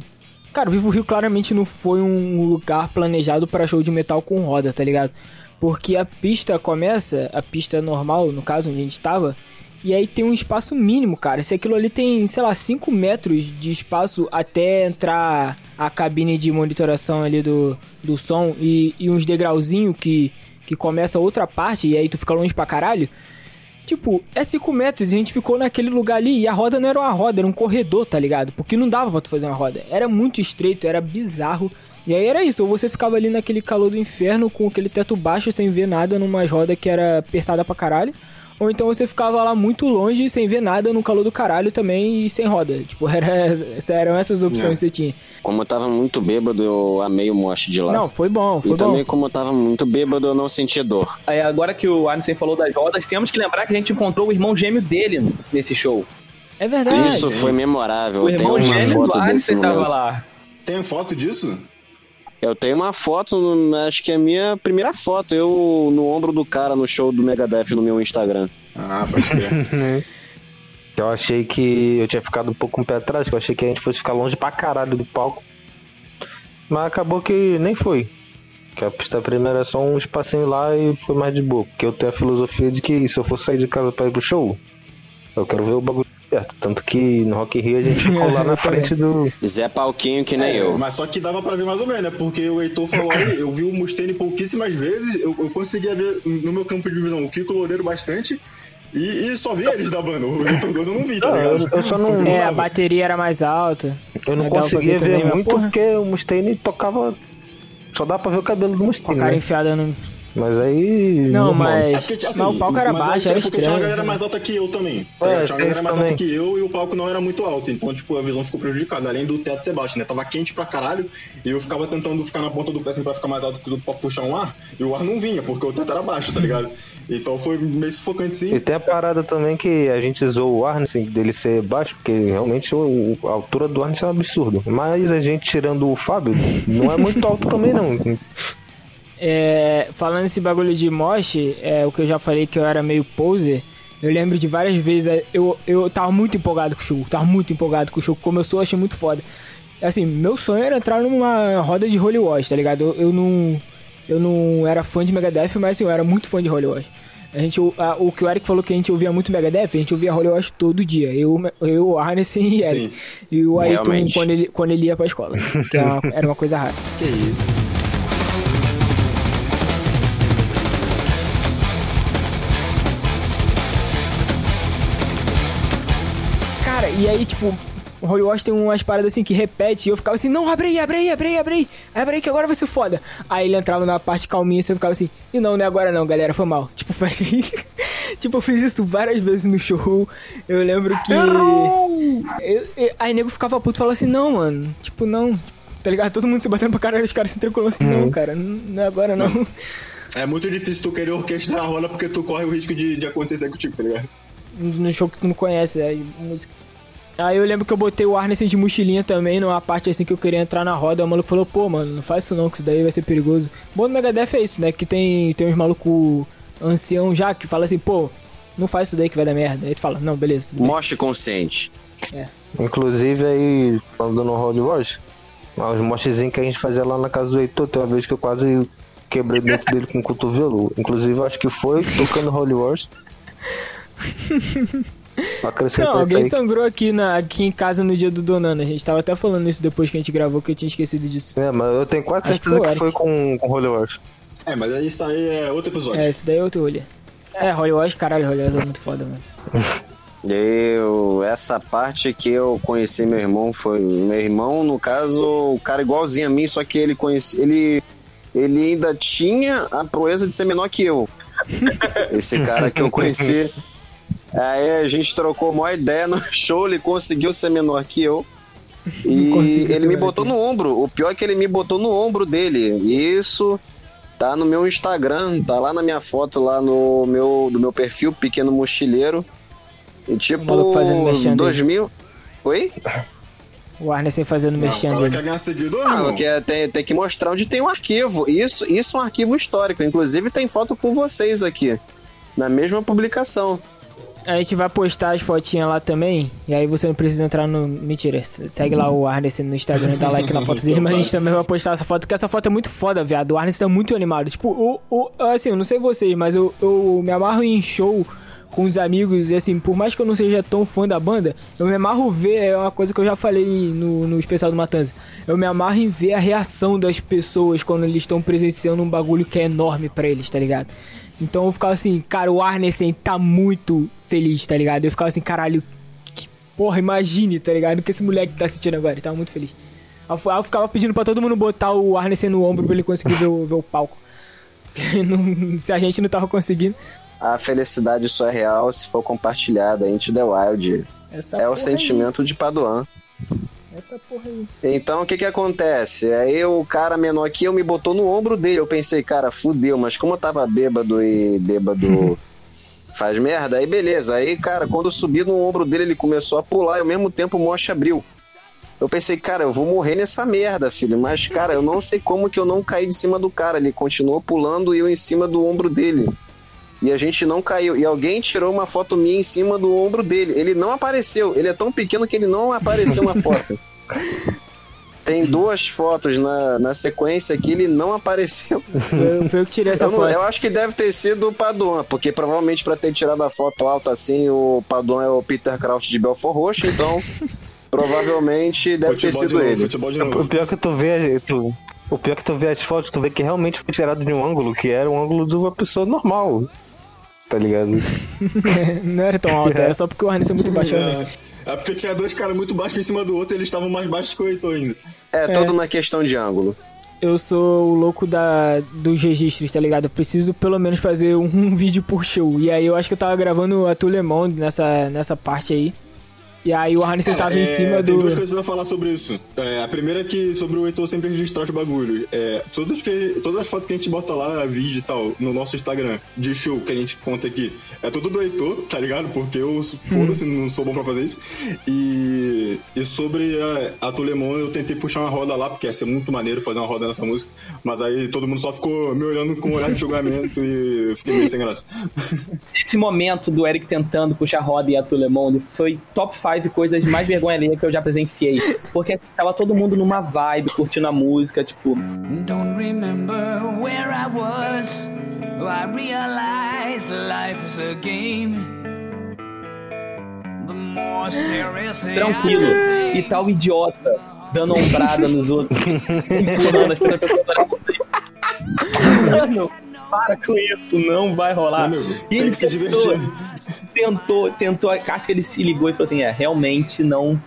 Cara, o Vivo Rio claramente não foi um lugar planejado para show de metal com roda, tá ligado? Porque a pista começa, a pista normal, no caso, onde a gente tava, e aí tem um espaço mínimo, cara. Se aquilo ali tem, sei lá, 5 metros de espaço até entrar a cabine de monitoração ali do, do som e, e uns degrauzinhos que, que começa outra parte e aí tu fica longe pra caralho. Tipo, é 5 metros e a gente ficou naquele lugar ali e a roda não era uma roda, era um corredor, tá ligado? Porque não dava pra tu fazer uma roda. Era muito estreito, era bizarro. E aí era isso, ou você ficava ali naquele calor do inferno com aquele teto baixo sem ver nada numa roda que era apertada pra caralho. Ou então você ficava lá muito longe sem ver nada no calor do caralho também e sem roda. Tipo, era, eram essas opções
É.
que você tinha.
Como eu tava muito bêbado, eu amei o moche de lá.
Não, foi bom, foi
e
bom.
também, como eu tava muito bêbado, eu não senti dor.
Aí, agora que o Arnesen falou das rodas, temos que lembrar que a gente encontrou o irmão gêmeo dele nesse show.
É verdade.
Isso foi memorável.
O irmão
uma
gêmeo do
foto desse
Arnesen tava lá.
Tem foto disso?
Eu tenho uma foto, acho que é a minha primeira foto, eu no ombro do cara no show do Megadeth no meu Instagram.
Ah, pode crer.
Eu achei que eu tinha ficado um pouco com o pé atrás, que eu achei que a gente fosse ficar longe pra caralho do palco. Mas acabou que nem foi. Que a pista primeira é só um espacinho lá e foi mais de boa. Porque eu tenho a filosofia de que se eu for sair de casa pra ir pro show, eu quero ver o bagulho perto. Tanto que no Rock in Rio a gente ficou lá na frente do.
Zé Palquinho que nem
É,
eu.
Mas só que dava pra ver mais ou menos, né? Porque o Heitor falou aí, eu vi o Mustaine pouquíssimas vezes, eu, eu conseguia ver no meu campo de visão o Kiko Loureiro bastante, e, e só vi eles da banda. O Heitor 2 eu não vi, tá
Não,
ligado?
eu- eu só não-
É, a bateria era mais alta.
Eu não conseguia ver
também,
muito porque o Mustaine tocava. Só dá pra ver o cabelo do
Com a
Mustaine.
cara
Né?
enfiada no.
Mas aí.
Não,
normal.
É
mas.
porque, assim,
mas o palco era
mas
baixo,
tinha-
era
porque tinha uma
estranho.
galera mais alta que eu também. Tá
É,
tinha uma galera mais
também.
alta que eu e o palco não era muito alto. Então, tipo, a visão ficou prejudicada. Além do teto ser baixo, né? Tava quente pra caralho. E eu ficava tentando ficar na ponta do pé assim pra ficar mais alto que os outros pra puxar um ar. E o ar não vinha, porque o teto era baixo, tá ligado? Então foi meio sufocante sim.
E tem a parada também que a gente zoou o Arnesen dele ser baixo, porque realmente o- a altura do Arnesen é um absurdo. Mas a gente tirando o Fábio, não é muito alto também não.
É, falando esse bagulho de mosh, é, o que eu já falei que eu era meio poser. Eu lembro de várias vezes, é, eu, eu tava muito empolgado com o show, tava muito empolgado com o show, começou, eu achei muito foda. Assim, meu sonho era entrar numa roda de Holy Wash, tá ligado? Eu, eu não eu não era fã de Megadeth, mas assim, eu era muito fã de Holy Wash. A gente, o, a- o que o Eric falou que a gente ouvia muito Megadeth, a gente ouvia Holy Wash todo dia. Eu, eu o Arnesen e Eric.
Sim.
E o Ayrton
Realmente.
quando ele, quando ele ia pra escola. Que era uma, era uma coisa rara.
Que isso.
E aí, tipo, o Holy Wash tem umas paradas assim que repete, e eu ficava assim, não, abre aí, abre aí, abre aí, abre aí, abre aí que agora vai ser foda. Aí ele entrava na parte calminha e você ficava assim, e não, não é agora não, galera, foi mal. Tipo, faz Tipo, eu fiz isso várias vezes no show. Eu lembro que. Eu, eu- aí nego ficava puto e falava assim, não, mano, tipo, não. Tá ligado? Todo mundo se batendo pra caralho, os caras se tranquilam assim, não, cara, não é agora não.
É muito difícil tu querer orquestrar a roda porque tu corre o risco de, de acontecer contigo, tá ligado?
No show que tu não conhece, aí música. Aí eu lembro que eu botei o Arneson de mochilinha também, numa parte assim que eu queria entrar na roda. O maluco falou, pô, mano, não faz isso não, que isso daí vai ser perigoso. Bom do Megadeth é isso, né? Que tem, tem uns malucos ancião já que fala assim, pô, não faz isso daí que vai dar merda. Aí tu fala, não, beleza, tudo bem.
Mostre consciente.
Inclusive aí, falando no Road Wars, os mochezinhos que a gente fazia lá na casa do Heitor, tem uma vez que eu quase quebrei dentro dele com o cotovelo. Inclusive eu acho que foi tocando Holy Wars.
Não,
isso
alguém
aí.
sangrou aqui, na, aqui em casa no dia do Donano. A gente tava até falando isso depois que a gente gravou, que eu tinha esquecido disso.
É, mas eu tenho quase
Acho que
certeza
foi
que foi com, com Holy Wars.
É, mas isso aí é outro episódio.
É, esse daí é outro rolê. É, Hollywood, caralho, Hollywood é muito foda, mano.
Eu, essa parte que eu conheci meu irmão foi meu irmão, no caso, o cara igualzinho a mim, só que ele conheci, ele ele ainda tinha a proeza de ser menor que eu. Esse cara que eu conheci. Aí a gente trocou uma ideia no show, ele conseguiu ser menor que eu. E ele me botou
que
no ombro. O pior é que ele me botou no ombro dele. Isso tá no meu Instagram, tá lá na minha foto, lá no meu, do meu perfil, Pequeno Mochileiro. E tipo,
maluco fazendo merchan dele.
2000. Oi?
O Arneson fazendo
Não, o
merchan
cara
dele.
quer ganhar seguidor,
Ah, que é- tem, tem que mostrar onde tem um arquivo. Isso, isso é um arquivo histórico. Inclusive tem foto com vocês aqui. Na mesma publicação.
A gente vai postar as fotinhas lá também. E aí você não precisa entrar no. Mentira, segue lá o Arneson no Instagram e dá like na foto dele. Mas a gente também vai postar essa foto, porque essa foto é muito foda, viado. O Arneson tá muito animado. Tipo, o, o, assim, eu não sei vocês, mas eu, eu me amarro em show com os amigos. E assim, por mais que eu não seja tão fã da banda, eu me amarro ver. É uma coisa que eu já falei no, no especial do Matanza. Eu me amarro em ver a reação das pessoas quando eles estão presenciando um bagulho que é enorme pra eles, tá ligado? Então eu ficava assim, cara, o Arnesen tá muito feliz, tá ligado? Eu ficava assim, caralho, que porra, imagine, tá ligado? O que esse moleque tá sentindo agora, ele tava muito feliz. Aí eu- aí eu ficava pedindo pra todo mundo botar o Arnesen no ombro pra ele conseguir ver o, ver o palco. Não- se a gente não tava conseguindo.
A felicidade só é real se for compartilhada. Into the Wild.
Essa
é o sentimento de Paduan.
Essa porra aí.
Então o que que acontece? Aí o cara menor que eu me botou no ombro dele. Eu pensei, cara, fudeu, mas como eu tava bêbado e bêbado faz merda, aí beleza. Aí, cara, quando eu subi no ombro dele, ele começou a pular e ao mesmo tempo o moche abriu. Eu pensei, cara, eu vou morrer nessa merda, filho. Mas, cara, eu não sei como que eu não caí de cima do cara. Ele continuou pulando e eu em cima do ombro dele. E a gente não caiu. E alguém tirou uma foto minha em cima do ombro dele. Ele não apareceu. Ele é tão pequeno que ele não apareceu na foto. Tem duas fotos na, na sequência que ele não apareceu.
Foi, foi eu que tirei essa
Eu, não-
foto.
eu acho que deve ter sido o Paduan, porque provavelmente para ter tirado a foto alta assim, o Paduan é o Peter Kraut de Belfort Roxo, então provavelmente deve ter
Futebol de
sido
novo,
ele.
futebol de
O
novo.
pior que tu vê, tu, o pior que tu vê as fotos, tu vê que realmente foi tirado de um ângulo que era um ângulo de uma pessoa normal. Tá ligado?
não era tão alto, era só porque o Arneson é muito baixo. né?
É, é porque tinha dois caras muito baixos em cima do outro e eles estavam mais baixos que o Heitor ainda.
É, tudo uma questão de ângulo.
Eu sou o louco da, dos registros, tá ligado? Eu preciso pelo menos fazer um, um vídeo por show. E aí eu acho que eu tava gravando a Tulemon nessa, nessa parte aí. E aí o Harness tava em
É,
cima
Tem
do.
duas coisas pra falar sobre isso. É, a primeira é que sobre o Heitor sempre registrar os bagulhos. É, todas, que, todas as fotos que a gente bota lá, vídeo e tal, no nosso Instagram, de show que a gente conta aqui, é tudo do Heitor, tá ligado? Porque eu, foda-se, não sou bom pra fazer isso. E, e sobre a, a Tulemon, eu tentei puxar uma roda lá, porque ia ser muito maneiro fazer uma roda nessa música. Mas aí todo mundo só ficou me olhando com um olhar de julgamento e eu fiquei meio sem graça.
Esse momento do Eric tentando puxar roda e a Tulemonde foi top 5 coisas mais vergonha alheia que eu já presenciei. Porque tava todo mundo numa vibe, curtindo a música, tipo,
Don't remember where I was. I realize life is a game. The more serious I
tranquilo. E tal idiota dando ombrada nos outros. empurrando as pessoas. Mano, para com isso, não vai rolar.
Meu amigo,
e
tem
ele
que se
tentou, tentou, tentou, acho que ele se ligou e falou assim: é, realmente não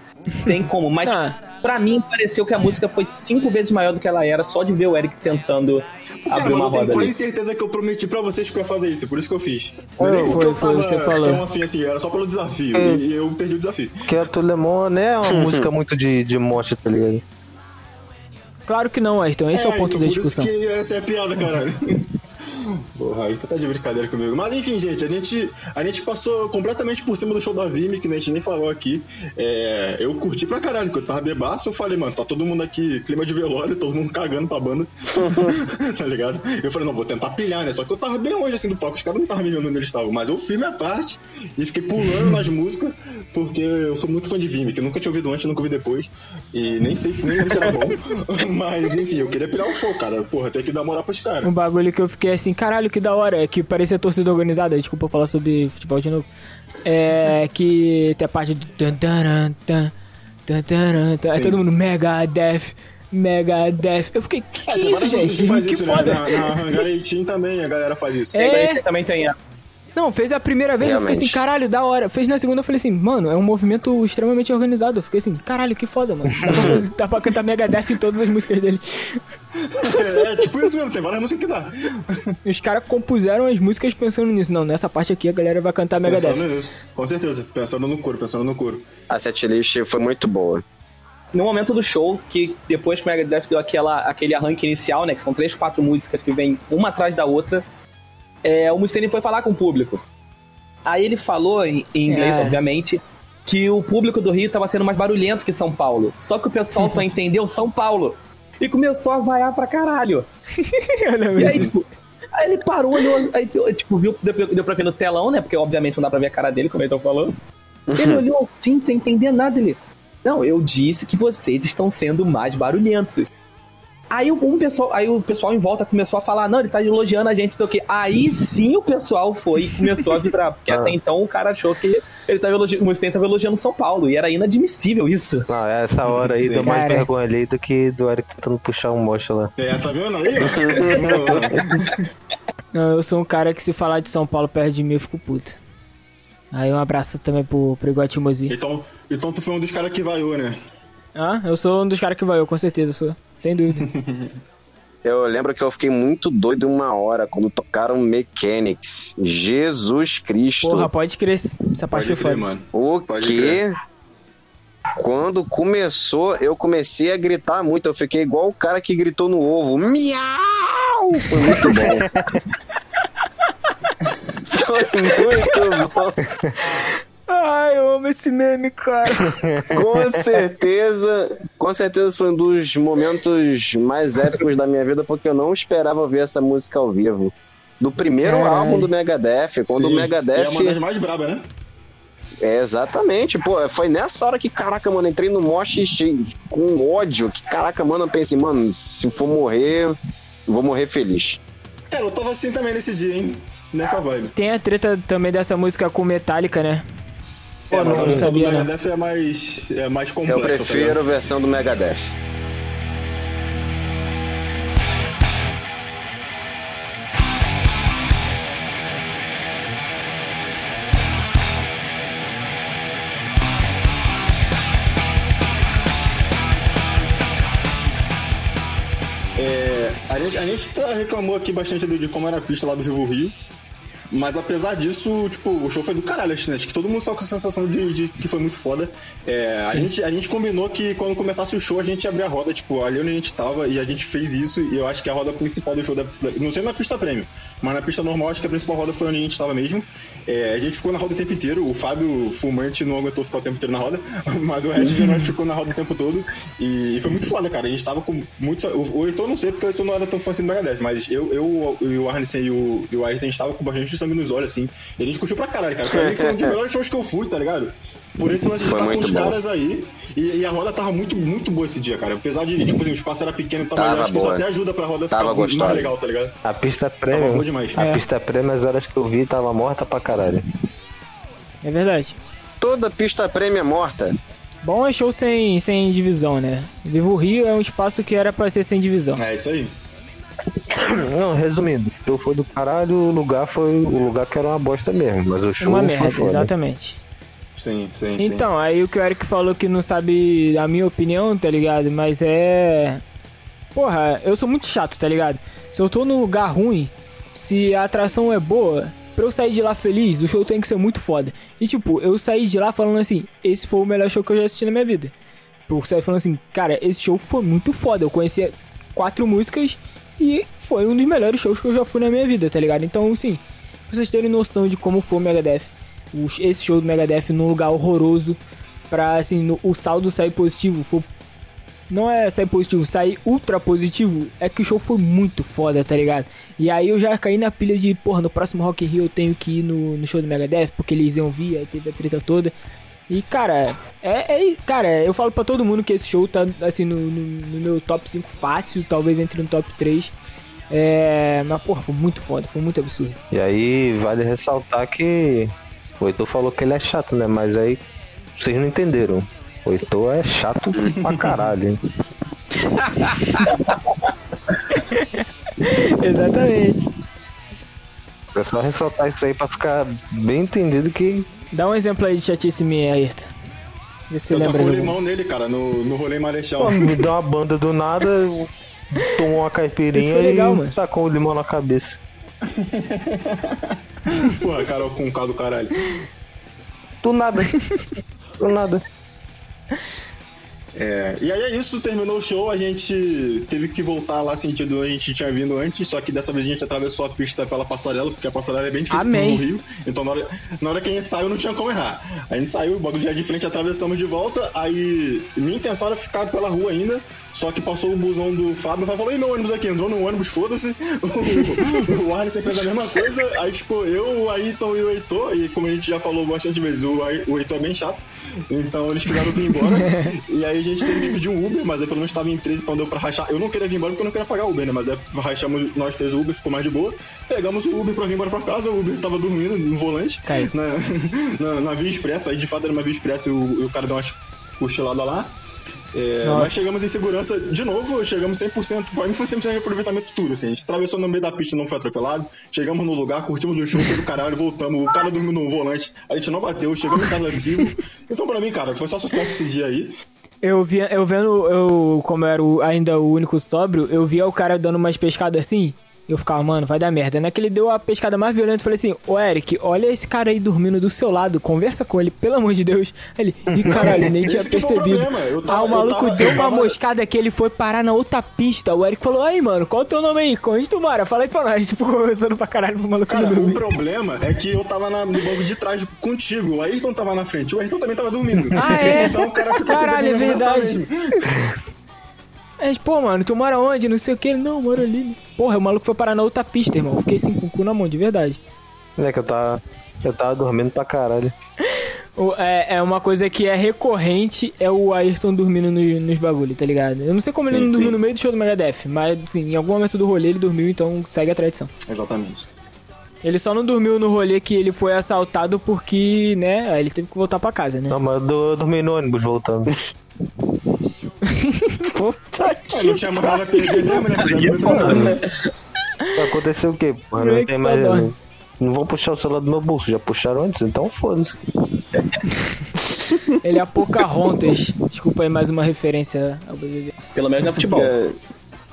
tem como. Mas
Ah.
pra mim pareceu que a música foi cinco vezes maior do que ela era, só de ver o Eric tentando
Cara,
abrir
mas
uma
eu tenho
roda
quase
ali.
certeza que eu prometi pra vocês que eu ia fazer isso, por isso que eu fiz. Não
Foi,
é porque
foi,
eu
foi,
tava
você falou.
tão afim assim, era só pelo desafio. E eu perdi o desafio.
Porque a Tulemon não é uma música muito de, de morte, tá ligado?
Claro que não, Ayrton. Esse é, o ponto
então
da
por
discussão.
isso que essa é a piada, caralho. Porra, aí tu tá de brincadeira comigo. Mas enfim, gente, a gente, a gente passou completamente por cima do show da Vime, que a gente nem falou aqui. É, eu curti pra caralho, que eu tava bebaço, eu falei, mano, tá todo mundo aqui, clima de velório, todo mundo cagando pra banda. tá ligado? Eu falei, não, vou tentar pilhar, né? Só que eu tava bem longe assim do palco, os caras não estavam me vendo onde eles estavam. Mas eu fiz minha parte e fiquei pulando nas músicas, porque eu sou muito fã de Vime, que eu nunca tinha ouvido antes, nunca ouvi depois. E nem sei se nem se era bom. Mas enfim, eu queria pirar o show, cara. Porra, tem que dar moral pros caras.
Um bagulho que eu fiquei assim, caralho, que da hora, é que parecia torcida organizada, desculpa eu falar sobre futebol de novo. É que tem a parte do aí todo mundo Megadeth, Megadeth. Eu fiquei, que,
É,
que isso, gente?
que faz
que
isso, né?
foda.
Na, na 18 também a galera faz isso.
É.
Também tem.
Não, fez a primeira vez, eu fiquei assim,
Realmente.
caralho, da hora. Fez na segunda, eu falei assim, mano, é um movimento extremamente organizado. Eu fiquei assim, caralho, que foda, mano. Dá pra, dá pra cantar Megadeth em todas as músicas dele.
É, tipo isso mesmo, tem várias músicas que dá.
Os caras compuseram as músicas pensando nisso. Não, nessa parte aqui a galera vai cantar Megadeth.
Pensando nisso, com certeza. Pensando no couro, pensando no couro.
A setlist foi muito boa.
No momento do show, que depois que o Megadeth deu aquela, aquele arranque inicial, né? Que são três, quatro músicas que vêm uma atrás da outra, é, o Mustaine foi falar com o público. Aí ele falou, em, em inglês,
É.
obviamente, que o público do Rio tava sendo mais barulhento que São Paulo. Só que o pessoal só entendeu São Paulo. E começou a vaiar pra caralho. E aí, tipo, aí ele parou, olhou, aí, tipo, viu, deu, deu pra ver no telão, né? Porque obviamente não dá pra ver a cara dele, como ele tá falando. Ele olhou assim, sem entender nada. Ele, não, eu disse que vocês estão sendo mais barulhentos. Aí, o- um pessoal, aí o pessoal em volta começou a falar, não, ele tá elogiando a gente, do que. Aí sim o pessoal foi e começou a vibrar. Porque
Ah.
até então o cara achou que ele tava elogiando, o Mustaine tava elogiando São Paulo. E era inadmissível isso.
Não, essa hora aí
Sim.
deu mais
Cara.
vergonha ali do que do Eric tentando puxar um mocha lá.
É, tá vendo aí?
Não, eu sou um cara que se falar de São Paulo perto de mim, eu fico puto. Aí um abraço também pro, pro Iguati Mozi.
então, então tu foi um dos caras que vaiou, né?
Ah, eu sou um dos caras que vai, eu com certeza sou. Sem dúvida.
Eu lembro que eu fiquei muito doido uma hora quando tocaram Mechanics. Jesus Cristo.
Porra, pode crer, essa parte
Pode
foi
crer,
foda.
mano.
O
Pode
quê?
crer.
Quando começou, eu comecei a gritar muito. Eu fiquei igual o cara que gritou no ovo. Miau! Foi muito bom. Foi muito bom.
Ai, eu amo esse meme, cara.
Com certeza, com certeza foi um dos momentos mais épicos da minha vida, porque eu não esperava ver essa música ao vivo. Do primeiro álbum do Megadeth, quando
Sim.
o
E é uma
Megadeth.
das mais brabas, né?
É, exatamente, pô, foi nessa hora que, caraca, mano, entrei no mosh cheio- com ódio, que, caraca, mano, eu pensei, mano, se for morrer, eu vou morrer feliz.
Cara, eu tava assim também nesse dia, hein? Nessa vibe.
Tem a treta também dessa música com Metallica, né?
É, mas a versão do. Megadeth é mais, é mais complexa.
Eu
tá
prefiro a versão do Megadeth.
É, a, gente, a gente tá- reclamou aqui bastante de, de como era a pista lá do Vivo Rio. Mas apesar disso, tipo, o show foi do caralho, assim? Acho que todo mundo saiu com a sensação de, de que foi muito foda. É, a, gente, a gente combinou que quando começasse o show a gente ia abrir a roda, tipo, ali onde a gente tava, e a gente fez isso, e eu acho que a roda principal do show deve ser. Não sei na pista prêmio, mas na pista normal acho que a principal roda foi onde a gente tava mesmo. É, a gente ficou na roda o tempo inteiro, o Fábio Fumante não aguentou ficar o tempo inteiro na roda, mas o resto de nós ficou na roda o tempo todo. E, foi muito foda, cara. A gente tava com muito. O, o Heitor não sei, porque o Heitor não era tão fã assim do Megadeth, mas eu, eu e o Arnesen e o, e o Ayrton, a gente tava com bastante sangue nos olhos, assim. E a gente curtiu pra caralho, cara. Pra mim foi um dos melhores shows que eu fui, tá ligado? Por esse lance de
Foi
estar com
muito
os
bom.
caras aí. E, e a roda tava muito, muito boa esse dia, cara. Apesar de, tipo assim, o espaço era pequeno e tal, mas
Tava
eu acho que isso
boa.
até ajuda pra roda
Tava
ficar muito mais
gostosa.
legal, tá ligado?
A pista
Tava
prêmio.
boa demais.
A
É.
pista prêmio, as horas que eu vi, tava morta pra caralho.
É verdade.
Toda pista prêmio é morta.
Bom é show sem, sem divisão, né? Vivo Rio é um espaço que era pra ser sem divisão.
É isso aí.
Não, resumindo, o show foi do caralho, o lugar foi o lugar que era uma bosta mesmo, mas o show
Uma
foi
merda,
foda.
exatamente.
Sim, sim, sim.
Então, aí o que o Eric falou que não sabe a minha opinião, tá ligado? Mas é. Porra, eu sou muito chato, tá ligado? Se eu tô num lugar ruim, se a atração é boa, pra eu sair de lá feliz, o show tem que ser muito foda. E tipo, eu saí de lá falando assim: esse foi o melhor show que eu já assisti na minha vida. Eu saí falando assim: cara, esse show foi muito foda. Eu conhecia quatro músicas E foi um dos melhores shows que eu já fui na minha vida, tá ligado? Então, assim, pra vocês terem noção de como foi o Megadeth, esse show do Megadeth num lugar horroroso, pra, assim, no- o saldo sair positivo, foi não é sair positivo, sair ultra positivo, é que o show foi muito foda, tá ligado? E aí eu já caí na pilha de, porra, no próximo Rock in Rio eu tenho que ir no, no show do Megadeth, porque eles iam vir, aí teve a treta toda. E, cara, é, é- Cara, eu falo pra todo mundo que esse show tá, assim, no, no- no meu top 5 fácil, talvez entre no top 3. É. Mas, porra, foi muito foda, foi muito absurdo.
E aí vale ressaltar que o Heitor falou que ele é chato, né? Mas aí vocês não entenderam. O Heitor é chato pra caralho, hein?
Exatamente.
É só ressaltar isso aí pra ficar bem entendido que
Dá um exemplo aí de chatice minha, Ayrton. Vê se
Eu
lembra. algum.
limão nele, cara, no, no rolê Marechal.
pô, me deu uma banda do nada, tomou uma caipirinha
legal,
e
mano.
tacou o limão na cabeça.
Porra, Carol com K do caralho.
Do nada. Do nada.
É, e aí é isso, terminou o show, a gente teve que voltar lá sentido a gente tinha vindo antes, só que dessa vez a gente atravessou a pista pela passarela, porque a passarela é bem difícil no Rio. Então na hora, na hora que a gente saiu não tinha como errar. A gente saiu, o bagulho já de frente, atravessamos de volta, aí minha intenção era ficar pela rua ainda, só que passou o busão do Fábio e falou, e meu ônibus aqui, entrou no ônibus, foda-se. O, o Arnes fez a mesma coisa, aí ficou eu, o Ayrton e o Heitor, e como a gente já falou bastante vezes, o, o Heitor é bem chato, então eles quiseram vir embora. e aí a gente teve que pedir um Uber, mas aí pelo menos estava em três, então deu pra rachar. Eu não queria vir embora porque eu não queria pagar o Uber, né? Mas aí rachamos nós três o Uber, ficou mais de boa. Pegamos o Uber pra vir embora pra casa, o Uber tava dormindo no volante, na, na, na via expressa, aí de fato era uma via expressa e o, e o cara deu umas cochiladas lá. É,
Nossa.
nós chegamos em segurança de novo, chegamos 100%. Pra mim foi 100% de aproveitamento tudo. Assim, a gente atravessou no meio da pista, não foi atropelado. Chegamos no lugar, curtimos o show, foi do caralho, voltamos. O cara dormiu no volante, a gente não bateu, chegamos em casa vivo. Então, pra mim, cara, foi só sucesso esse dia aí.
Eu via, eu vendo, eu, como eu era o- ainda o único sóbrio, eu via o cara dando umas pescadas assim. Eu ficava, mano, vai dar merda. Naquele ele deu a pescada mais violenta, eu falei assim: Ô Eric, olha esse cara aí dormindo do seu lado, conversa com ele, pelo amor de Deus. Ele, ih, caralho, nem tinha
o
percebido.
eu tava-
ah, o maluco
tava-
deu
eu
uma
tava-
moscada que ele foi parar na outra pista. O Eric falou: Aí, mano, qual é o teu nome aí? Onde tu mora? Fala aí pra nós. Tipo, conversando pra caralho pro maluco
Cara, o problema é que eu tava na- no banco de trás contigo. O Ayrton tava na frente, o Ayrton também tava dormindo.
Ah, é?
Então o cara ficou
Caralho, é verdade. É, pô, mano, tu mora onde? Não sei o que. Ele, não, moro ali. Porra, o maluco foi parar na outra pista, irmão. Fiquei assim com o cu na mão, de verdade.
É que eu tava. Eu tava dormindo pra caralho.
É, é uma coisa que é recorrente, é o Ayrton dormindo no- nos bagulho, tá ligado? Eu não sei como ele
Sim,
não dormiu
sim.
no meio do show do Megadeth, mas assim, em algum momento do rolê ele dormiu, então segue a tradição.
Exatamente.
Ele só não dormiu no rolê que ele foi assaltado porque, né, ele teve que voltar pra casa, né?
Não, mas eu dormi no ônibus voltando.
É, não tinha mais nada a perder mesmo, né? Nada.
Aconteceu o quê? Porra,
é
não
que
tem mais.
dorme?
Não vão puxar o celular do meu bolso, já puxaram antes, então foda-se.
Ele é Pocahontas. Desculpa aí mais uma referência ao BBB.
Pelo menos no futebol.
É,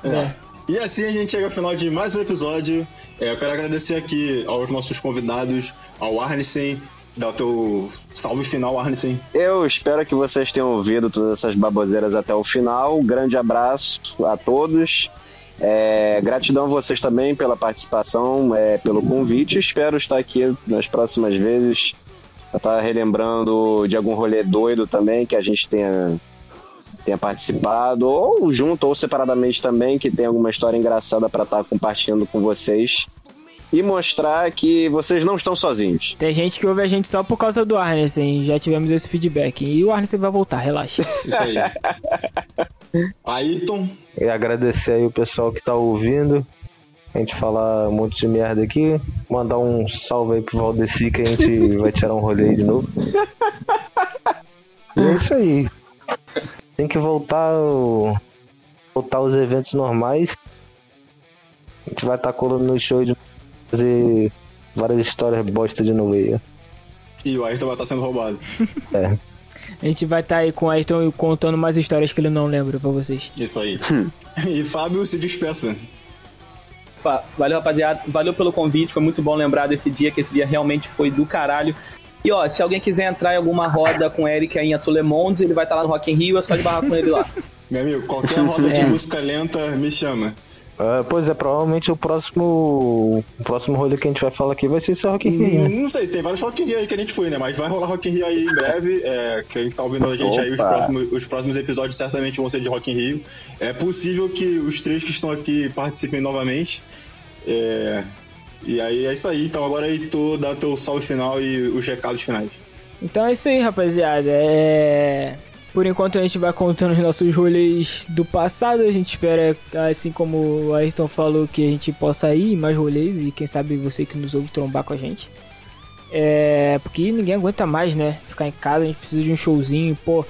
é. E assim a gente chega ao final de mais um episódio. É, eu quero agradecer aqui aos nossos convidados, ao Arnesen, dar o teu salve final, Arnesen.
Eu espero que vocês tenham ouvido todas essas baboseiras até o final. Grande abraço a todos. É, gratidão a vocês também pela participação, é, pelo convite. Espero estar aqui nas próximas vezes. Estar relembrando de algum rolê doido também que a gente tenha, tenha participado, ou junto ou separadamente também, que tem alguma história engraçada para estar compartilhando com vocês. E mostrar que vocês não estão sozinhos.
Tem gente que ouve a gente só por causa do Arnesen, já tivemos esse feedback. E o Arnesen vai voltar, relaxa.
Isso aí. Ayrton,
E agradecer aí o pessoal que tá ouvindo. A gente falar um monte de merda aqui. Mandar um salve aí pro Valdeci que a gente vai tirar um rolê aí de novo. E é isso aí. Tem que voltar o... voltar os eventos normais. A gente vai estar colando no show de fazer várias histórias bosta de novo aí.
e o Ayrton vai estar sendo roubado.
É.
A gente vai estar aí com o Ayrton contando mais histórias que ele não lembra pra vocês.
Isso aí. e Fábio, se despeça.
Valeu, rapaziada. Valeu pelo convite. Foi muito bom lembrar desse dia, que esse dia realmente foi do caralho. E ó, se alguém quiser entrar em alguma roda com o Eric aí em Atulemondes, ele vai estar lá no Rock in Rio, é só de barrar com ele lá.
Meu amigo, qualquer roda de
É.
música lenta me chama.
É, pois é, provavelmente o próximo. O próximo rolê que a gente vai falar aqui vai ser esse Rock in Rio. né?
Não sei, tem vários Rock in Rio aí que a gente foi, né? Mas vai rolar Rock in Rio aí em breve. É, quem tá ouvindo a gente aí, os
Opa.
próximos, os próximos episódios certamente vão ser de Rock in Rio. É possível que os três que estão aqui participem novamente. É, e aí é isso aí. Então agora aí tu dá teu salve final e os recados finais.
Então é isso aí, rapaziada. É... Por enquanto a gente vai contando os nossos rolês do passado. A gente espera, assim como o Ayrton falou, que a gente possa ir mais rolês e quem sabe você que nos ouve trombar com a gente. É... Porque ninguém aguenta mais, né? Ficar em casa, a gente precisa de um showzinho. Pô,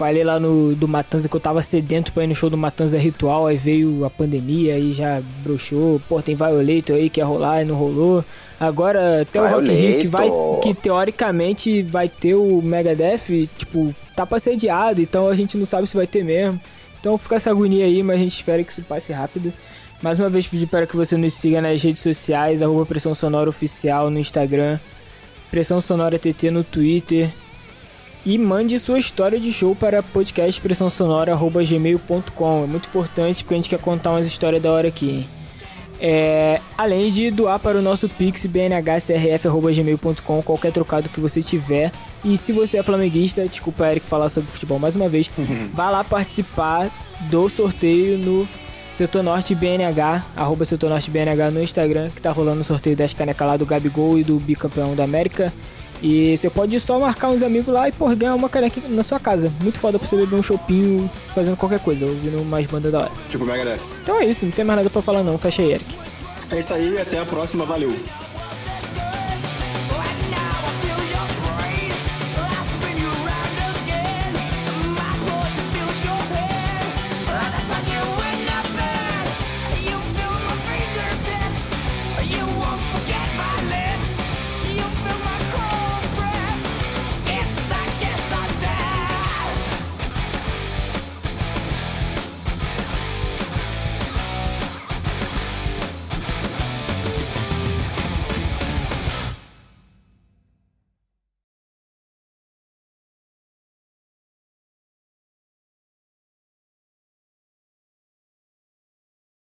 falei lá no do Matanza que eu tava sedento pra ir no show do Matanza Ritual. Aí veio a pandemia e já broxou. Pô, tem Violator aí que ia rolar e não rolou. Agora até o Rock Rio que vai
Violator.
que teoricamente vai ter o Megadeth, tipo, tá pra ser adiado, então a gente não sabe se vai ter mesmo. Então fica essa agonia aí, mas a gente espera que isso passe rápido. Mais uma vez pedir para que você nos siga nas redes sociais, arroba Pressão Sonora Oficial no Instagram, Pressão Sonora TT no Twitter. E mande sua história de show para podcastpressãosonora.gmail.com. É muito importante porque a gente quer contar umas histórias da hora aqui? É, além de doar para o nosso Pix bnhcrf.gmail.com qualquer trocado que você tiver. E se você é flamenguista, desculpa Eric falar sobre futebol mais uma vez, vá lá participar do sorteio no Setor Norte BNH, arroba Setor Norte BNH no Instagram, que tá rolando o sorteio das canecas lá do Gabigol e do bicampeão da América. E você pode só marcar uns amigos lá e por ganhar uma caneca na sua casa. Muito foda pra você beber um chopinho fazendo qualquer coisa, ouvindo mais banda da hora.
Tipo Megadeth.
Então é isso, não tem mais nada pra falar não. Fecha aí, Eric.
É isso aí, até a próxima, valeu.